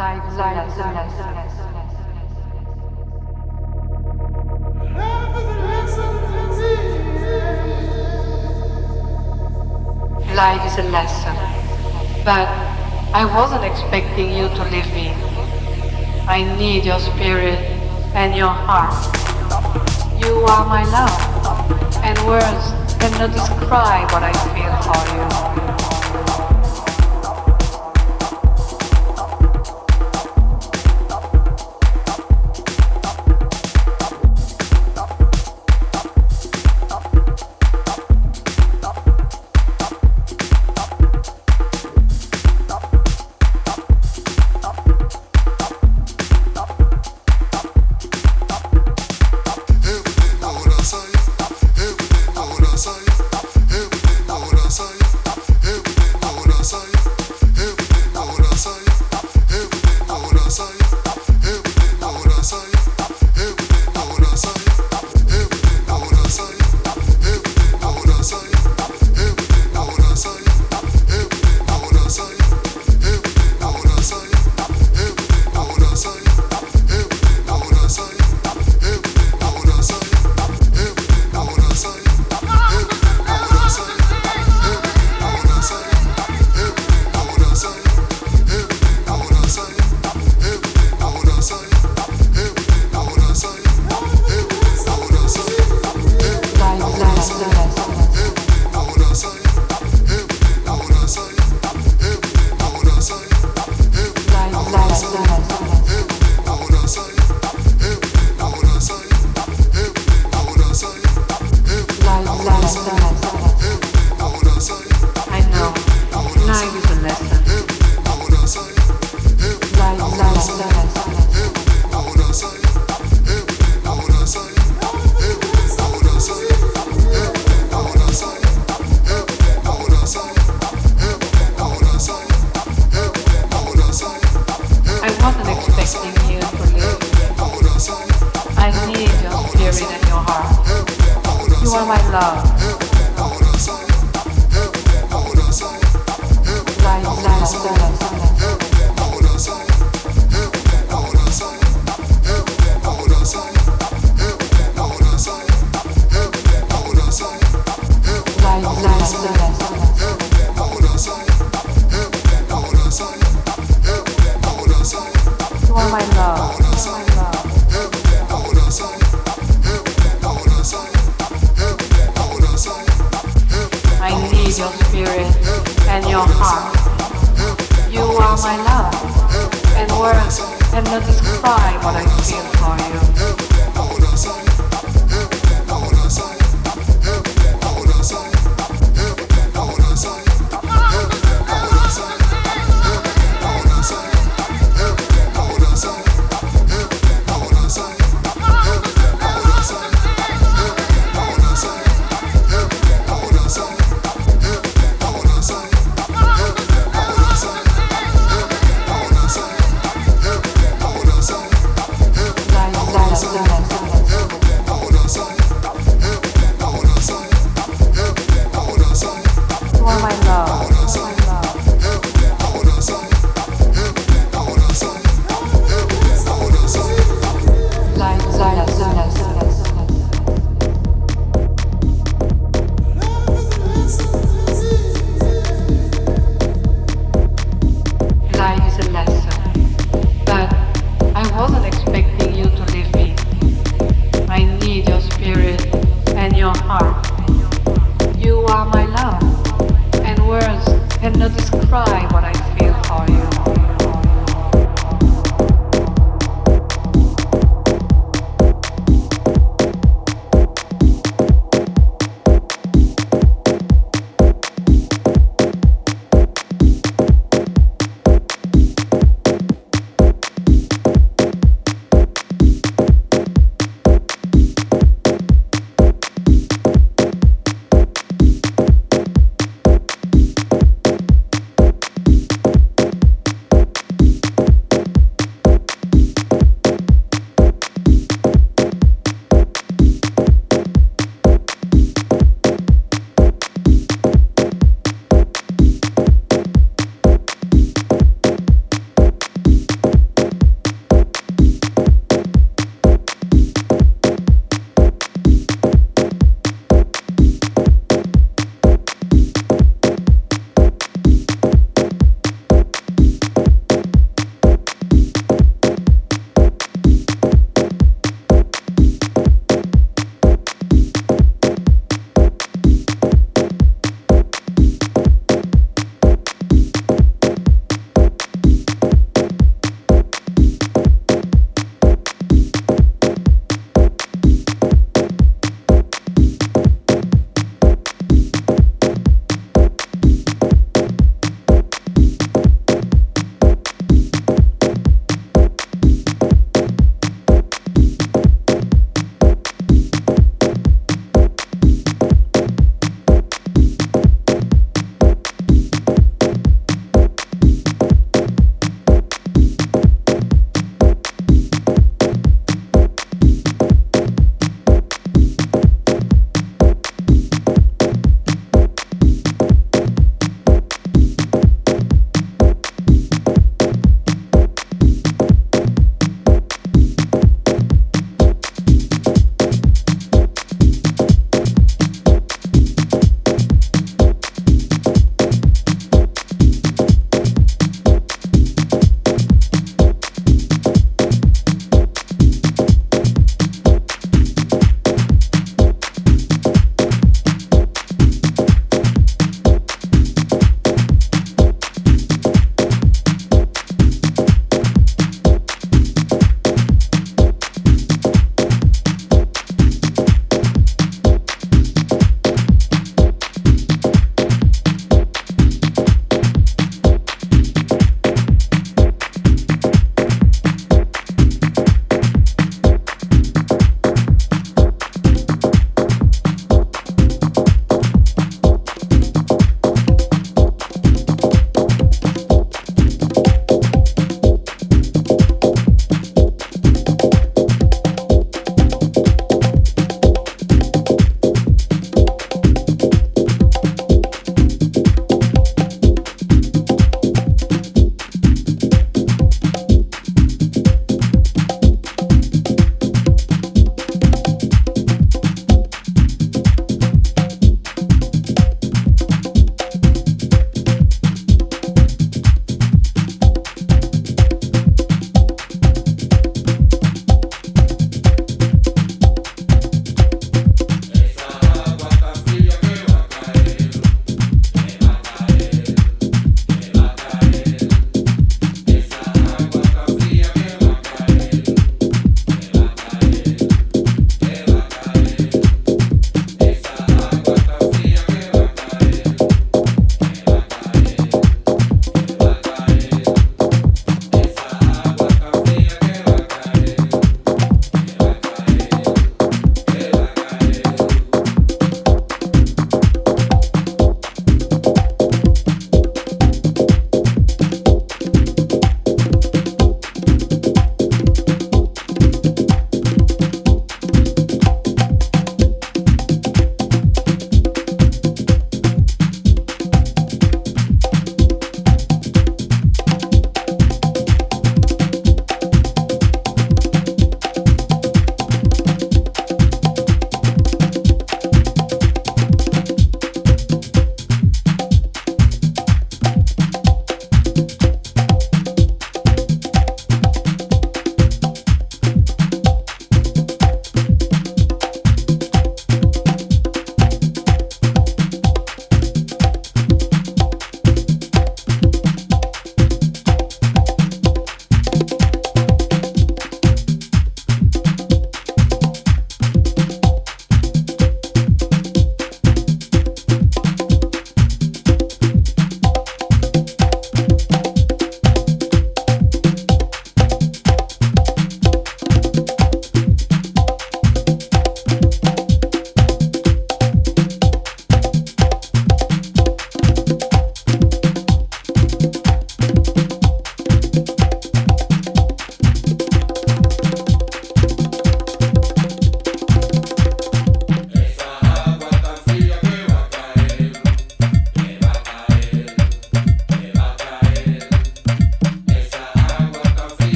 Life, life, life, life. Life is a lesson, but I wasn't expecting you to leave me. I need your spirit and your heart. You are my love, and words cannot describe what I feel for you.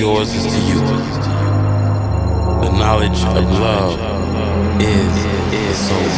yours is to you. The knowledge of love is the soul.